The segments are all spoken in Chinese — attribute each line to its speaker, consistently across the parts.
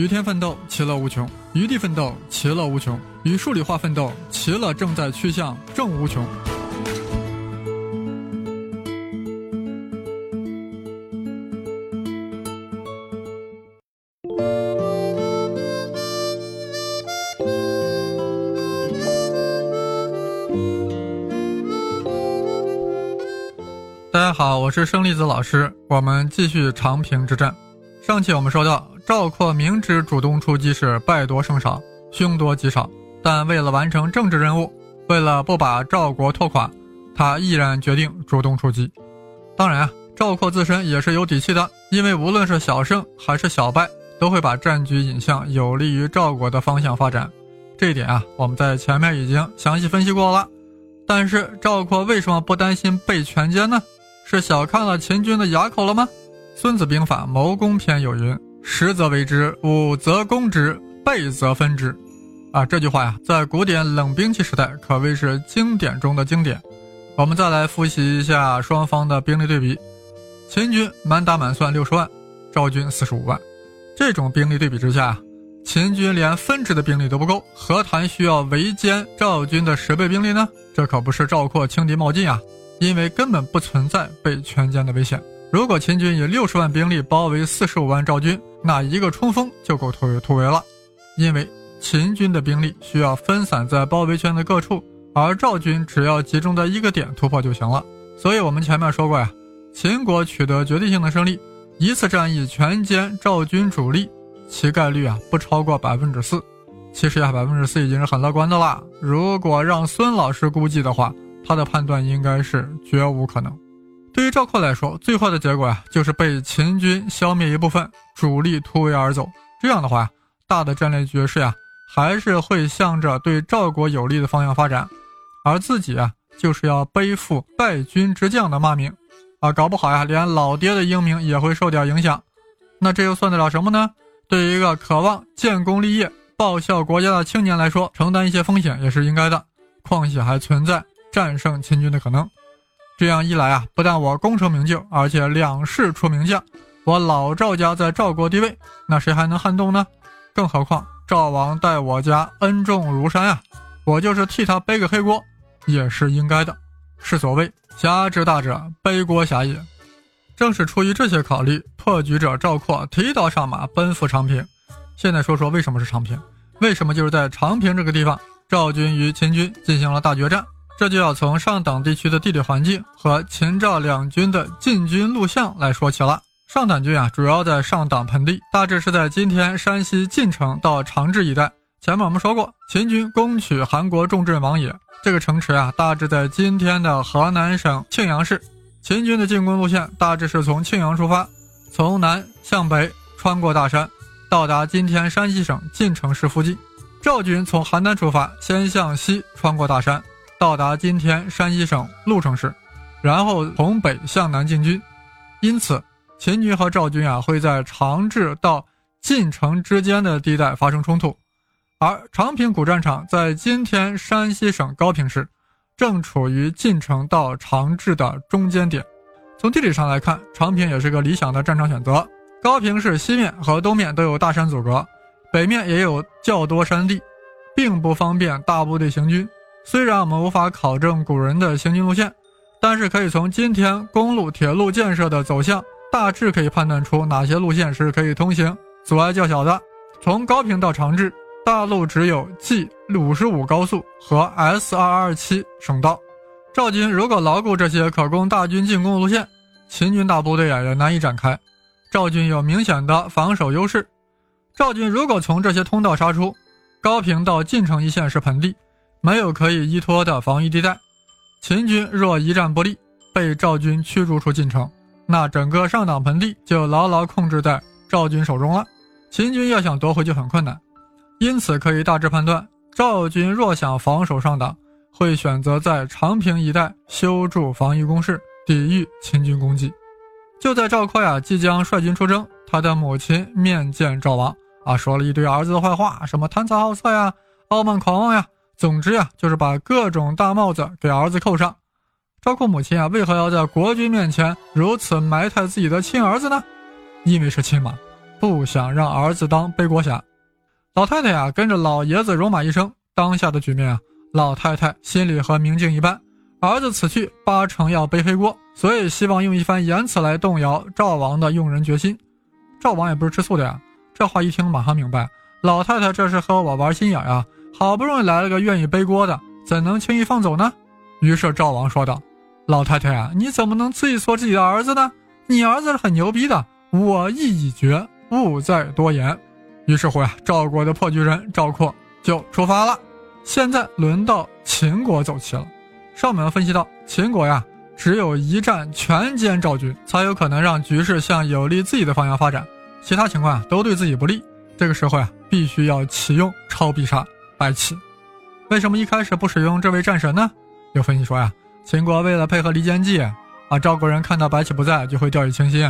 Speaker 1: 与天奋斗，其乐无穷；与地奋斗，其乐无穷；与数理化奋斗，其乐正在趋向正无穷。大家好，我是生粒子老师，我们继续长平之战。上期我们说到，赵括明知主动出击是败多胜少、凶多吉少，但为了完成政治任务，为了不把赵国拖垮，他毅然决定主动出击。当然啊，赵括自身也是有底气的，因为无论是小胜还是小败，都会把战局引向有利于赵国的方向发展。这一点啊，我们在前面已经详细分析过了。但是赵括为什么不担心被全歼呢？是小看了秦军的牙口了吗？《孙子兵法·谋攻篇》有云：“十则为之，五则攻之，倍则分之。”啊，这句话呀，在古典冷兵器时代可谓是经典中的经典。我们再来复习一下双方的兵力对比：秦军满打满算六十万，赵军四十五万。这种兵力对比之下，秦军连分支的兵力都不够，何谈需要围歼赵军的十倍兵力呢？这可不是赵括轻敌冒进啊！因为根本不存在被全歼的危险。如果秦军以六十万兵力包围四十五万赵军，那一个冲锋就够突围突围了。因为秦军的兵力需要分散在包围圈的各处，而赵军只要集中在一个点突破就行了。所以我们前面说过呀，秦国取得决定性的胜利，一次战役全歼赵军主力，其概率啊不超过百分之四。其实呀，百分之四已经是很乐观的啦。如果让孙老师估计的话。他的判断应该是绝无可能。对于赵括来说，最坏的结果呀，就是被秦军消灭一部分，主力突围而走。这样的话，大的战略局势呀，还是会向着对赵国有利的方向发展，而自己啊，就是要背负败军之将的骂名，啊，搞不好呀，连老爹的英名也会受点影响。那这又算得了什么呢？对于一个渴望建功立业、报效国家的青年来说，承担一些风险也是应该的。况且还存在。战胜秦军的可能，这样一来啊，不但我功成名就，而且两世出名将，我老赵家在赵国地位，那谁还能撼动呢？更何况赵王待我家恩重如山啊，我就是替他背个黑锅，也是应该的。是所谓侠之大者，背锅侠也。正是出于这些考虑，破局者赵括提刀上马，奔赴长平。现在说说为什么是长平？为什么就是在长平这个地方，赵军与秦军进行了大决战？这就要从上党地区的地理环境和秦赵两军的进军路线来说起了。上党军啊，主要在上党盆地，大致是在今天山西晋城到长治一带。前面我们说过，秦军攻取韩国重镇王野这个城池啊，大致在今天的河南省庆阳市。秦军的进攻路线大致是从庆阳出发，从南向北穿过大山，到达今天山西省晋城市附近。赵军从邯郸出发，先向西穿过大山。到达今天山西省潞城市，然后从北向南进军，因此秦军和赵军啊会在长治到晋城之间的地带发生冲突，而长平古战场在今天山西省高平市，正处于晋城到长治的中间点。从地理上来看，长平也是个理想的战场选择。高平市西面和东面都有大山阻隔，北面也有较多山地，并不方便大部队行军。虽然我们无法考证古人的行军路线，但是可以从今天公路、铁路建设的走向，大致可以判断出哪些路线是可以通行、阻碍较小的。从高平到长治，大陆只有 G 五十五高速和 S 二二七省道。赵军如果牢固这些可供大军进攻的路线，秦军大部队啊也难以展开。赵军有明显的防守优势。赵军如果从这些通道杀出，高平到晋城一线是盆地。没有可以依托的防御地带，秦军若一战不利，被赵军驱逐出晋城，那整个上党盆地就牢牢控制在赵军手中了。秦军要想夺回就很困难，因此可以大致判断，赵军若想防守上党，会选择在长平一带修筑防御工事，抵御秦军攻击。就在赵括呀即将率军出征，他的母亲面见赵王啊，说了一堆儿子的坏话，什么贪财好色呀，傲慢狂妄呀。总之呀，就是把各种大帽子给儿子扣上。赵括母亲啊，为何要在国君面前如此埋汰自己的亲儿子呢？因为是亲妈，不想让儿子当背锅侠。老太太呀，跟着老爷子戎马一生。当下的局面啊，老太太心里和明镜一般，儿子此去八成要背黑锅，所以希望用一番言辞来动摇赵王的用人决心。赵王也不是吃素的呀，这话一听马上明白，老太太这是和我玩心眼啊！好不容易来了个愿意背锅的，怎能轻易放走呢？于是赵王说道：“老太太啊，你怎么能自己说自己的儿子呢？你儿子是很牛逼的，我意已决，勿再多言。”于是乎呀，赵国的破局人赵括就出发了。现在轮到秦国走棋了。上面分析到，秦国呀，只有一战全歼赵军，才有可能让局势向有利自己的方向发展，其他情况啊都对自己不利。这个时候呀，必须要启用超必杀白起。为什么一开始不使用这位战神呢？有分析说呀，秦国为了配合离间计，啊，赵国人看到白起不在就会掉以轻心，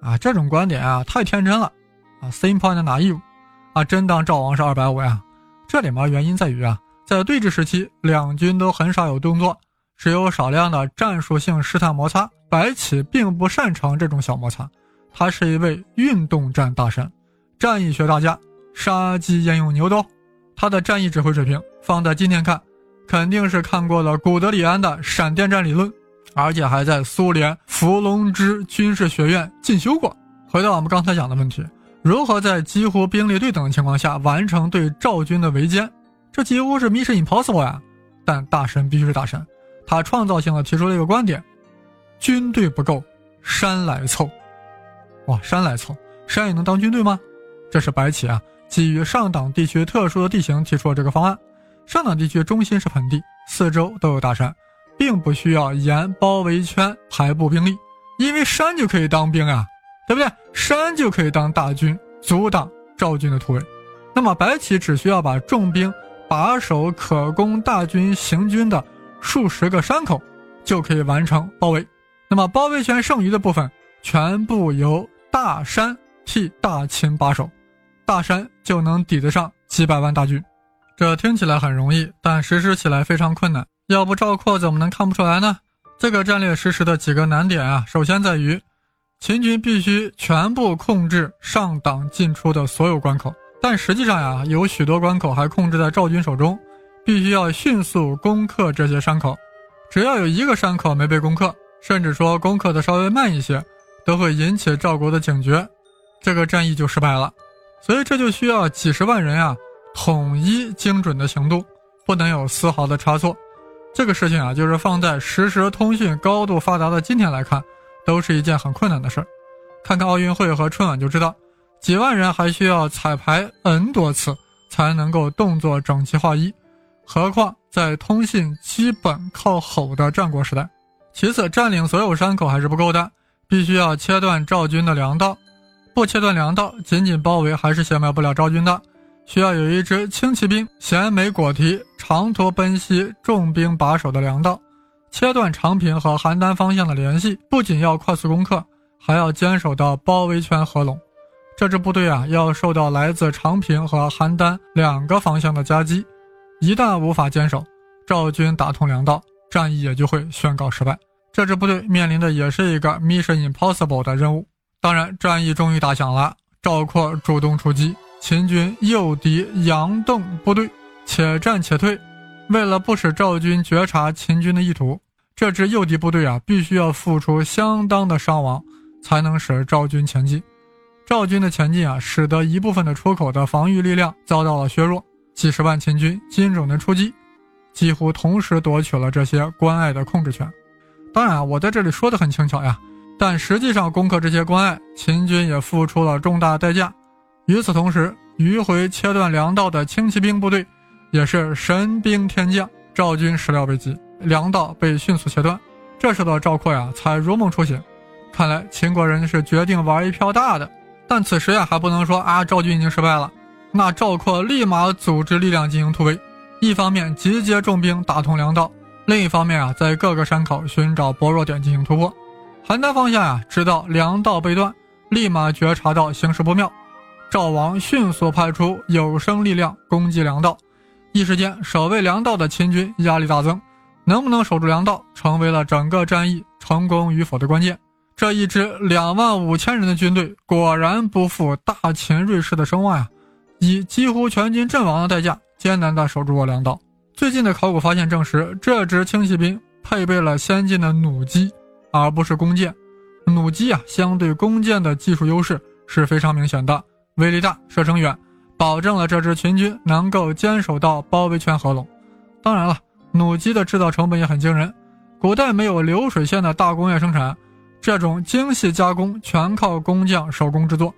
Speaker 1: 啊，这种观点啊太天真了，啊，simple and naive，啊，真当赵王是二百五呀？这里面原因在于啊，在对峙时期，两军都很少有动作，只有少量的战术性试探摩擦。白起并不擅长这种小摩擦，他是一位运动战大神，战役学大家，杀鸡焉用牛刀。他的战役指挥水平放在今天看。肯定是看过了古德里安的闪电战理论，而且还在苏联伏龙芝军事学院进修过。回到我们刚才讲的问题，如何在几乎兵力对等的情况下完成对赵军的围歼？这几乎是 mission impossible 呀！但大神必须是大神，他创造性的提出了一个观点：军队不够，山来凑。哇，山来凑，山也能当军队吗？这是白起啊，基于上党地区特殊的地形提出了这个方案。上党地区中心是盆地，四周都有大山，并不需要沿包围圈排布兵力，因为山就可以当兵啊，对不对？山就可以当大军，阻挡赵军的突围。那么白起只需要把重兵把守可供大军行军的数十个山口，就可以完成包围。那么包围圈剩余的部分，全部由大山替大秦把守，大山就能抵得上几百万大军。这听起来很容易，但实施起来非常困难。要不赵括怎么能看不出来呢？这个战略实施的几个难点啊，首先在于秦军必须全部控制上党进出的所有关口，但实际上呀，有许多关口还控制在赵军手中，必须要迅速攻克这些山口。只要有一个山口没被攻克，甚至说攻克的稍微慢一些，都会引起赵国的警觉，这个战役就失败了。所以这就需要几十万人啊。统一精准的行动，不能有丝毫的差错。这个事情啊，就是放在实时通讯高度发达的今天来看，都是一件很困难的事儿。看看奥运会和春晚就知道，几万人还需要彩排 n 多次才能够动作整齐划一，何况在通信基本靠吼的战国时代。其次，占领所有山口还是不够的，必须要切断赵军的粮道。不切断粮道，仅仅包围还是消灭不了赵军的。需要有一支轻骑兵衔枚裹提，长途奔袭重兵把守的粮道，切断长平和邯郸方向的联系。不仅要快速攻克，还要坚守到包围圈合拢。这支部队啊，要受到来自长平和邯郸两个方向的夹击。一旦无法坚守，赵军打通粮道，战役也就会宣告失败。这支部队面临的也是一个 mission impossible 的任务。当然，战役终于打响了，赵括主动出击。秦军诱敌佯动部队，且战且退。为了不使赵军觉察秦军的意图，这支诱敌部队啊，必须要付出相当的伤亡，才能使赵军前进。赵军的前进啊，使得一部分的出口的防御力量遭到了削弱。几十万秦军精准的出击，几乎同时夺取了这些关隘的控制权。当然，我在这里说的很轻巧呀，但实际上攻克这些关隘，秦军也付出了重大代价。与此同时，迂回切断粮道的轻骑兵部队也是神兵天降，赵军始料未及，粮道被迅速切断。这时的赵括呀，才如梦初醒。看来秦国人是决定玩一票大的。但此时呀，还不能说啊，赵军已经失败了。那赵括立马组织力量进行突围，一方面集结重兵打通粮道，另一方面啊，在各个山口寻找薄弱点进行突破。邯郸方向呀，知道粮道被断，立马觉察到形势不妙。赵王迅速派出有生力量攻击粮道，一时间守卫粮道的秦军压力大增。能不能守住粮道，成为了整个战役成功与否的关键。这一支两万五千人的军队果然不负大秦瑞士的声望呀，以几乎全军阵亡的代价，艰难地守住了粮道。最近的考古发现证实，这支轻骑兵配备了先进的弩机，而不是弓箭。弩机啊，相对弓箭的技术优势是非常明显的，威力大，射程远，保证了这支群军能够坚守到包围圈合拢。当然了，弩机的制造成本也很惊人，古代没有流水线的大工业生产。这种精细加工全靠工匠手工制作，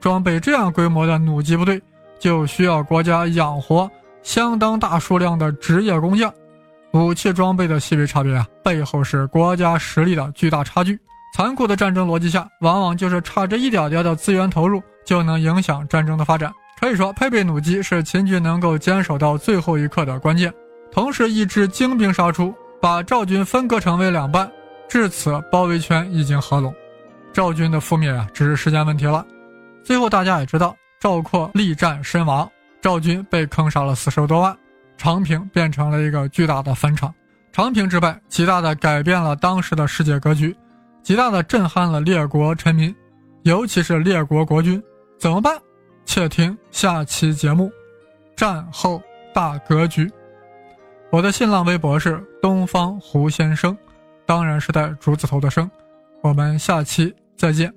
Speaker 1: 装备这样规模的弩机部队，就需要国家养活相当大数量的职业工匠。武器装备的细微差别啊，背后是国家实力的巨大差距。残酷的战争逻辑下，往往就是差这一点点的资源投入，就能影响战争的发展。可以说，配备弩机是秦军能够坚守到最后一刻的关键。同时，一支精兵杀出，把赵军分割成为两半。至此，包围圈已经合拢，赵军的覆灭啊，只是时间问题了。最后，大家也知道，赵括力战身亡，赵军被坑杀了四十多万，长平变成了一个巨大的坟场。长平之败，极大的改变了当时的世界格局，极大的震撼了列国臣民，尤其是列国国君。怎么办？且听下期节目，战后大格局。我的新浪微博是东方胡先生。当然是带竹字头的生，我们下期再见。